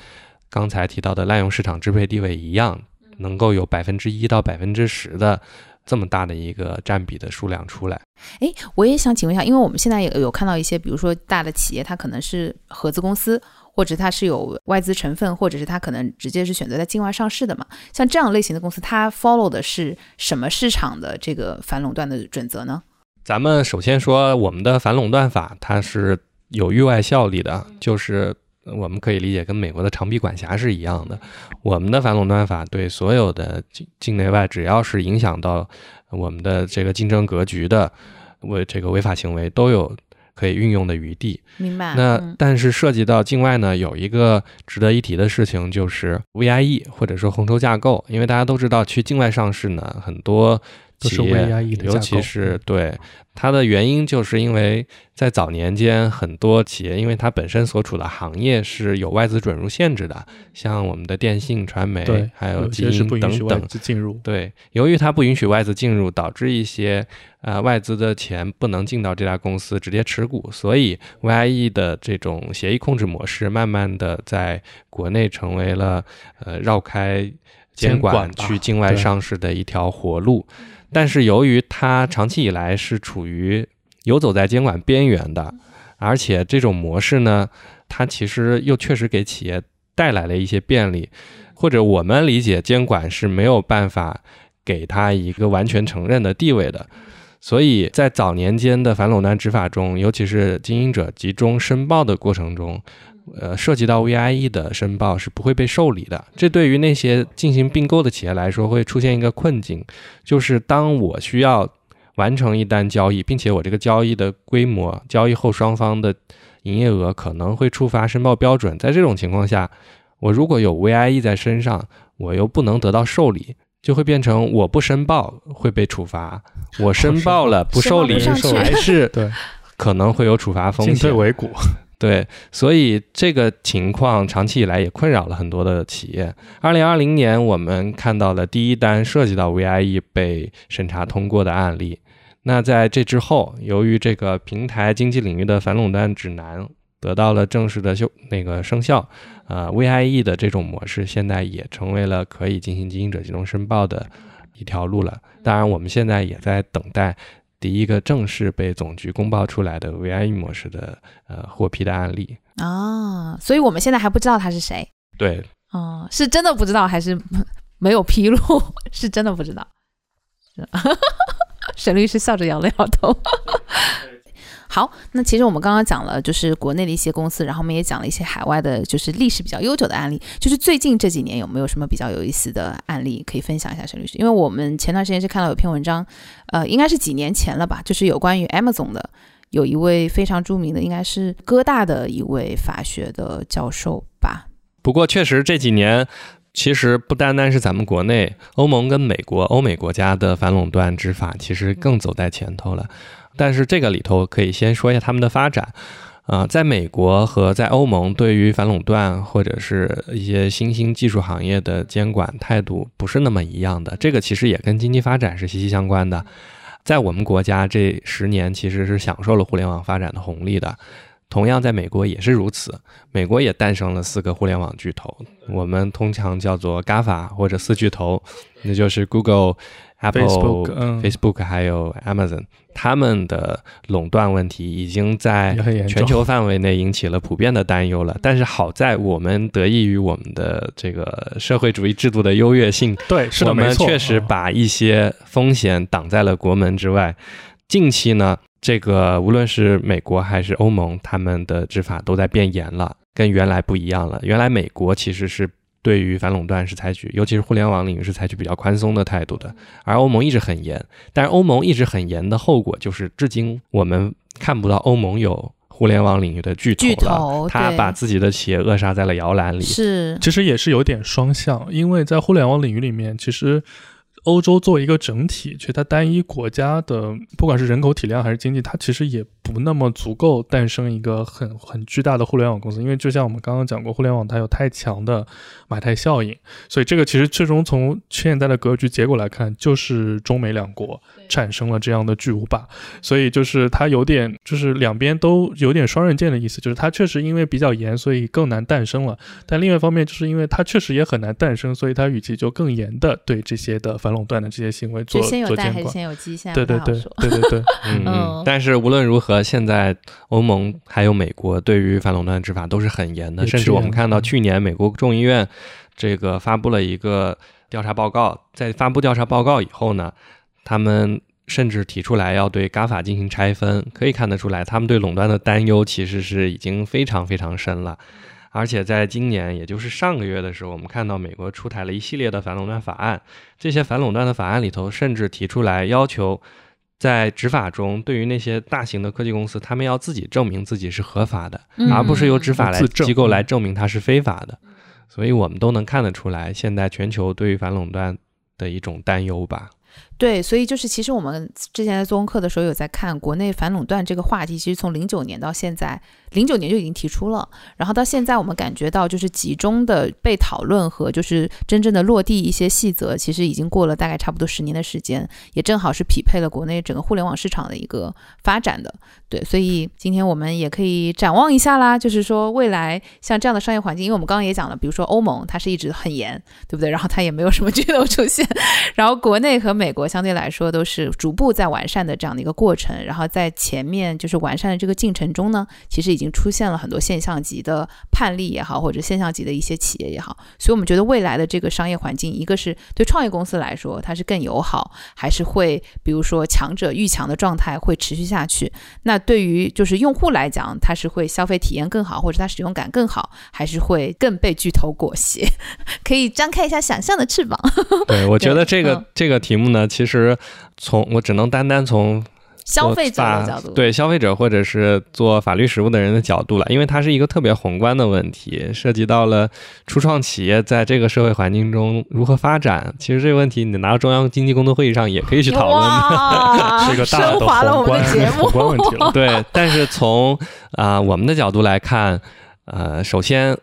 刚才提到的滥用市场支配地位一样，能够有百分之一到百分之十的这么大的一个占比的数量出来。哎，我也想请问一下，因为我们现在也有看到一些，比如说大的企业，它可能是合资公司，或者它是有外资成分，或者是它可能直接是选择在境外上市的嘛。像这样类型的公司，它 follow 的是什么市场的这个反垄断的准则呢？咱们首先说，我们的反垄断法它是有域外效力的，就是我们可以理解跟美国的长臂管辖是一样的。我们的反垄断法对所有的境境内外，只要是影响到我们的这个竞争格局的违这个违法行为，都有可以运用的余地。明白？那嗯但是涉及到境外呢，有一个值得一提的事情，就是 VIE 或者说红筹架构，因为大家都知道，去境外上市呢，很多都是企业尤其是对它的原因，就是因为在早年间，很多企业因为它本身所处的行业是有外资准入限制的，像我们的电信、传媒，还有有基因等等。进入。对，由于它不允许外资进入，导致一些呃外资的钱不能进到这家公司直接持股，所以 VIE 的这种协议控制模式，慢慢的在国内成为了呃绕开监监管去境外上市的一条活路。但是由于它长期以来是处于游走在监管边缘的，而且这种模式呢，它其实又确实给企业带来了一些便利，或者我们理解监管是没有办法给它一个完全承认的地位的。所以在早年间的反垄断执法中，尤其是经营者集中申报的过程中，呃，涉及到 VIE 的申报是不会被受理的。这对于那些进行并购的企业来说，会出现一个困境，就是当我需要完成一单交易，并且我这个交易的规模、交易后双方的营业额可能会触发申报标准，在这种情况下，我如果有 VIE 在身上，我又不能得到受理。就会变成我不申报会被处罚，我申报了不受理还是 对可能会有处罚风进退险。维谷，对，所以这个情况长期以来也困扰了很多的企业。二零二零年，我们看到了第一单涉及到 VIE 被审查通过的案例。那在这之后，由于这个平台经济领域的反垄断指南得到了正式的修那个生效，呃，VIE 的这种模式现在也成为了可以进行经营者集中申报的一条路了。当然，我们现在也在等待第一个正式被总局公报出来的 VIE 模式的呃获批的案例。啊，所以我们现在还不知道他是谁。对，哦，是真的不知道还是没有披露？是真的不知道。是 沈律师笑着摇了摇头。好，那其实我们刚刚讲了，就是国内的一些公司，然后我们也讲了一些海外的，就是历史比较悠久的案例。就是最近这几年有没有什么比较有意思的案例可以分享一下，沈律师？因为我们前段时间是看到有篇文章，呃，应该是几年前了吧，就是有关于 Amazon 的，有一位非常著名的，应该是哥大的一位法学的教授吧，不过确实这几年。其实不单单是咱们国内，欧盟跟美国、欧美国家的反垄断执法其实更走在前头了。但是这个里头可以先说一下他们的发展。啊、在美国和在欧盟，对于反垄断或者是一些新兴技术行业的监管态度不是那么一样的。这个其实也跟经济发展是息息相关的。在我们国家这十年其实是享受了互联网发展的红利的。同样在美国也是如此，美国也诞生了四个互联网巨头，我们通常叫做 GAFA 或者四巨头，那就是 Google、Apple、Facebook，嗯。Facebook 还有 Amazon，他们的垄断问题已经在全球范围内引起了普遍的担忧了。但是好在我们得益于我们的这个社会主义制度的优越性，对，是的，我们，确实嗯把一些风险挡在了国门之外。近期呢，这个无论是美国还是欧盟，他们的执法都在变严了，跟原来不一样了。原来美国其实是对于反垄断是采取，尤其是互联网领域是采取比较宽松的态度的，而欧盟一直很严。但是欧盟一直很严的后果就是，至今我们看不到欧盟有互联网领域的巨头巨了，头他把自己的企业扼杀在了摇篮里。是其实也是有点双向，因为在互联网领域里面，其实欧洲作为一个整体，其实它单一国家的不管是人口体量还是经济，它其实也不那么足够诞生一个很很巨大的互联网公司。因为就像我们刚刚讲过，互联网它有太强的买太效应，所以这个其实最终从现在的格局结果来看，就是中美两国产生了这样的巨无霸。所以就是它有点就是两边都有点双刃剑的意思，就是它确实因为比较严，所以更难诞生了。但另外一方面，就是因为它确实也很难诞生，所以它与其就更严的对这些的反垄断的这些行为做就先有蛋还是做监管。先有鸡？现在对对对对对对，嗯嗯嗯，但是无论如何，现在欧盟还有美国对于反垄断执法都是很严的，甚至我们看到嗯去年美国众议院这个发布了一个调查报告，在发布调查报告以后呢，他们甚至提出来要对 GAFA 进行拆分，可以看得出来，他们对垄断的担忧其实是已经非常非常深了。而且在今年，也就是上个月的时候，我们看到美国出台了一系列的反垄断法案。这些反垄断的法案里头，甚至提出来要求，在执法中，对于那些大型的科技公司，他们要自己证明自己是合法的，嗯而不是由执法来机构来证明它是非法的。所以我们都能看得出来，现在全球对于反垄断的一种担忧吧。对，所以就是其实我们之前在做功课的时候有在看国内反垄断这个话题，其实从零九年到现在，零九年就已经提出了，然后到现在我们感觉到就是集中的被讨论和就是真正的落地一些细则，其实已经过了大概差不多十年的时间，也正好是匹配了国内整个互联网市场的一个发展的。对，所以今天我们也可以展望一下啦，就是说未来像这样的商业环境，因为我们刚刚也讲了，比如说欧盟它是一直很严，对不对？然后它也没有什么 巨头出现，然后国内和美国相对来说都是逐步在完善的这样的一个过程，然后在前面就是完善的这个进程中呢，其实已经出现了很多现象级的判例也好，或者现象级的一些企业也好，所以我们觉得未来的这个商业环境，一个是对创业公司来说它是更友好，还是会比如说强者愈强的状态会持续下去？那对于就是用户来讲，它是会消费体验更好，或者它使用感更好，还是会更被巨头裹挟？可以张开一下想象的翅膀。对，我觉得这个、嗯这个题目呢，其实从我只能单单从消费者的角度，对消费者或者是做法律实务的人的角度了，因为它是一个特别宏观的问题，涉及到了初创企业在这个社会环境中如何发展。其实这个问题，你拿到中央经济工作会议上也可以去讨论 是一个大的宏观 宏。观问题了。对，但是从啊、我们的角度来看，呃，首先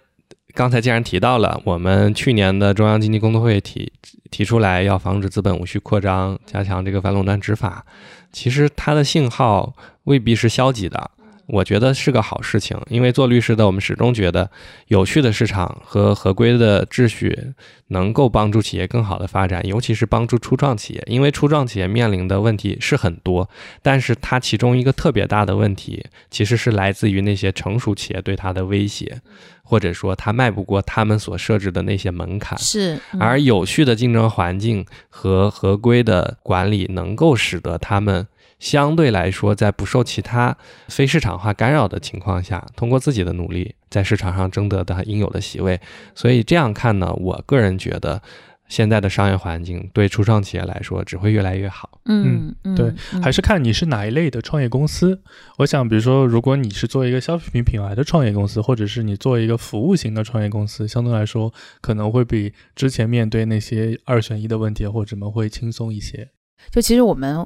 刚才既然提到了，我们去年的中央经济工作会议提提出来要防止资本无序扩张，加强这个反垄断执法，其实它的信号未必是消极的。我觉得是个好事情，因为做律师的，我们始终觉得有序的市场和 合规的秩序能够帮助企业更好的发展，尤其是帮助初创企业，因为初创企业面临的问题是很多，但是它其中一个特别大的问题，其实是来自于那些成熟企业对它的威胁，或者说它迈不过他们所设置的那些门槛。是，嗯而有序的竞争环境和合规的管理，能够使得他们相对来说，在不受其他非市场化干扰的情况下，通过自己的努力，在市场上争得它应有的席位。所以这样看呢，我个人觉得。现在的商业环境对初创企业来说只会越来越好。嗯嗯，对嗯还是看你是哪一类的创业公司。我想，比如说，如果你是做一个消费品品牌的创业公司，或者是你做一个服务型的创业公司，相对来说可能会比之前面对那些二选一的问题或者什么会轻松一些。就其实我们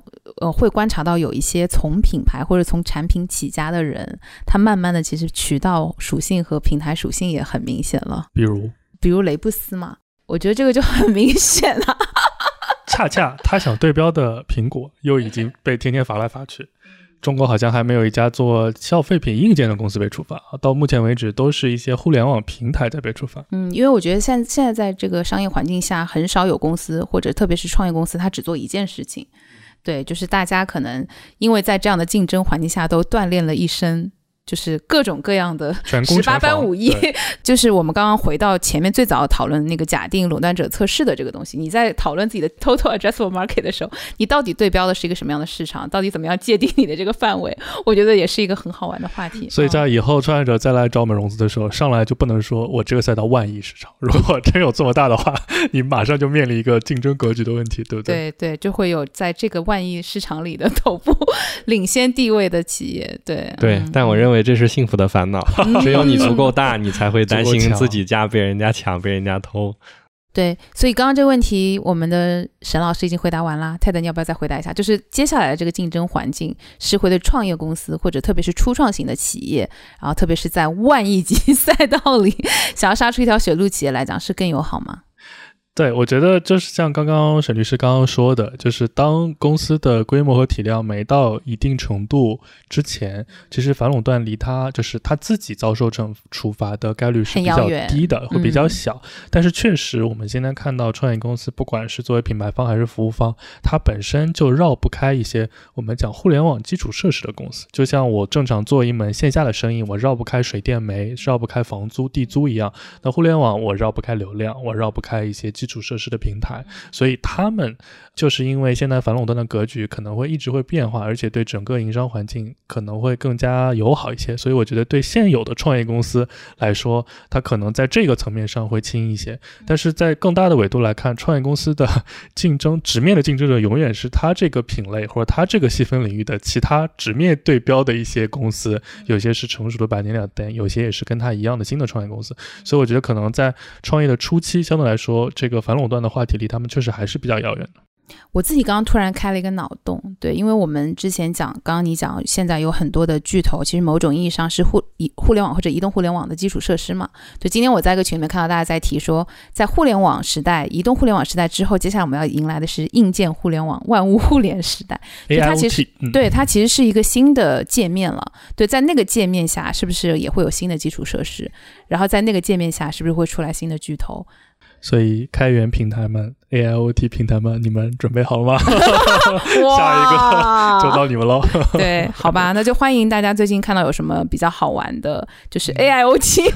呃会观察到有一些从品牌或者从产品起家的人，他慢慢的其实渠道属性和平台属性也很明显了。比如，比如雷布斯嘛，我觉得这个就很明显了。恰恰他想对标的苹果又已经被天天罚来罚去，中国好像还没有一家做消费品硬件的公司被处罚，到目前为止都是一些互联网平台在被处罚。嗯，因为我觉得现现在在这个商业环境下，很少有公司或者特别是创业公司，它只做一件事情。对，就是大家可能因为在这样的竞争环境下，都锻炼了一身。就是各种各样的十八般武艺，就是我们刚刚回到前面最早讨论那个假定垄断者测试的这个东西。你在讨论自己的 total addressable market 的时候，你到底对标的是一个什么样的市场？到底怎么样界定你的这个范围？我觉得也是一个很好玩的话题。所以在以后创业者再来找我们融资的时候，上来就不能说我这个赛道万亿市场，如果真有这么大的话，你马上就面临一个竞争格局的问题，对不对？对对，就会有在这个万亿市场里的头部 领先地位的企业。对对，但我认为。因为这是幸福的烦恼，只有你足够大，你才会担心自己家被人家抢、被人家偷。对，所以刚刚这个问题，我们的沈老师已经回答完了。泰德，你要不要再回答一下？就是接下来的这个竞争环境，是会对创业公司或者特别是初创型的企业，然后特别是在万亿级 赛道里想要杀出一条血路企业来讲，是更友好吗？对，我觉得就是像刚刚沈律师刚刚说的，就是当公司的规模和体量没到一定程度之前，其实反垄断离他就是他自己遭受惩处罚的概率是比较低的，会比较小。但是确实，我们现在看到创业公司，不管是作为品牌方还是服务方，它本身就绕不开一些我们讲互联网基础设施的公司。就像我正常做一门线下的生意，我绕不开水电煤，绕不开房租地租一样。那互联网我绕不开流量，我绕不开一些。基础设施的平台，所以他们就是因为现在反垄断的格局可能会一直会变化，而且对整个营商环境可能会更加友好一些。所以我觉得对现有的创业公司来说，它可能在这个层面上会轻一些。但是在更大的维度来看，创业公司的竞争直面的竞争者永远是它这个品类或者它这个细分领域的其他直面对标的一些公司，有些是成熟的百年两单，有些也是跟它一样的新的创业公司。所以我觉得可能在创业的初期，相对来说这个。这个反垄断的话题离他们确实还是比较遥远的。我自己刚刚突然开了一个脑洞，对，因为我们之前讲，刚刚你讲，现在有很多的巨头，其实某种意义上是互移互联网或者移动互联网的基础设施嘛。就今天我在一个群里面看到大家在提说，在互联网时代、移动互联网时代之后，接下来我们要迎来的是硬件互联网、万物互联时代。它其实对它其实是一个新的界面了。对，在那个界面下，是不是也会有新的基础设施？然后在那个界面下，是不是会出来新的巨头？所以，开源平台们。AIoT 平台们，你们准备好了吗？下一个 就到你们喽。对，好吧，那就欢迎大家最近看到有什么比较好玩的，就是 AIoT，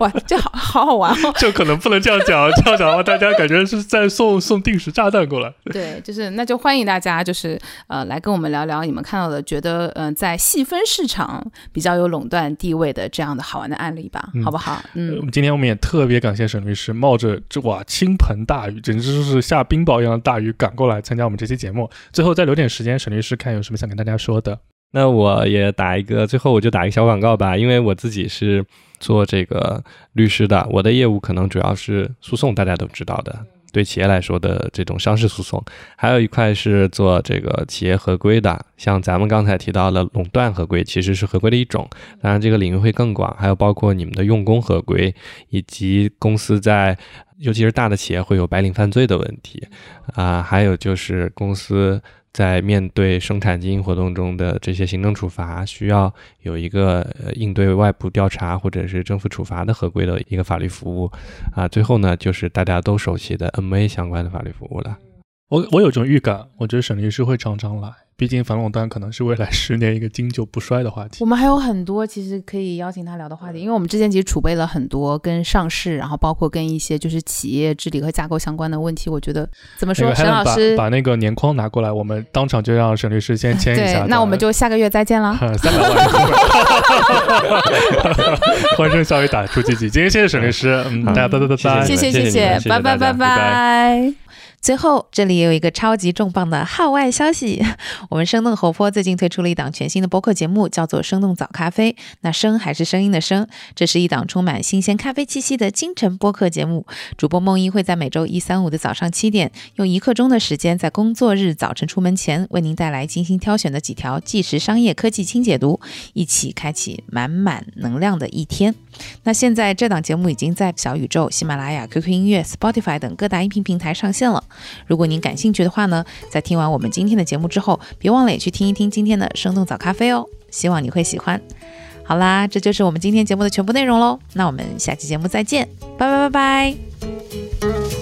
哇，这好好好玩哦。就可能不能这样讲，这样讲的话，大家感觉是在送送定时炸弹过来。对，就是那就欢迎大家，就是呃，来跟我们聊聊你们看到的，觉得嗯，在细分市场比较有垄断地位的这样的好玩的案例吧，好不好？嗯，今天我们也特别感谢沈律师，冒着这哇倾盆大雨，简直。就是下冰雹一样的大雨赶过来参加我们这期节目，最后再留点时间，沈律师看有什么想跟大家说的。那我也打一个，最后我就打一个小广告吧，因为我自己是做这个律师的，我的业务可能主要是诉讼，大家都知道的。对企业来说的这种商事诉讼，还有一块是做这个企业合规的，像咱们刚才提到的垄断合规，其实是合规的一种。当然，这个领域会更广，还有包括你们的用工合规，以及公司在，尤其是大的企业会有白领犯罪的问题啊，还有就是公司。在面对生产经营活动中的这些行政处罚，需要有一个应对外部调查或者是政府处罚的合规的一个法律服务，啊，最后呢就是大家都熟悉的 MA 相关的法律服务了。我我有种预感，我觉得沈律师会常常来。毕竟反垄断可能是未来十年一个经久不衰的话题。我们还有很多其实可以邀请他聊的话题，因为我们之前其实储备了很多跟上市，然后包括跟一些就是企业治理和架构相关的问题。我觉得怎么说，沈老师把那个年框拿过来，我们当场就让沈律师先签一下。那我们就下个月再见了。三百万，欢声笑语打出积极。今天谢谢沈律师，嗯，大家拜拜拜拜，谢谢谢谢，拜拜拜拜。最后，这里也有一个超级重磅的号外消息，我们生动活泼最近推出了一档全新的播客节目，叫做《生动早咖啡》。那声还是声音的声，这是一档充满新鲜咖啡气息的清晨播客节目。主播梦一会在每周一、三、五的早上七点，用一刻钟的时间，在工作日早晨出门前，为您带来精心挑选的几条即时商业科技轻解读，一起开启满满能量的一天。那现在这档节目已经在小宇宙、喜马拉雅、QQ 音乐、Spotify 等各大音频平台上线了。如果您感兴趣的话呢，在听完我们今天的节目之后，别忘了也去听一听今天的生动早咖啡哦，希望你会喜欢。好啦，这就是我们今天节目的全部内容喽，那我们下期节目再见，拜拜拜拜。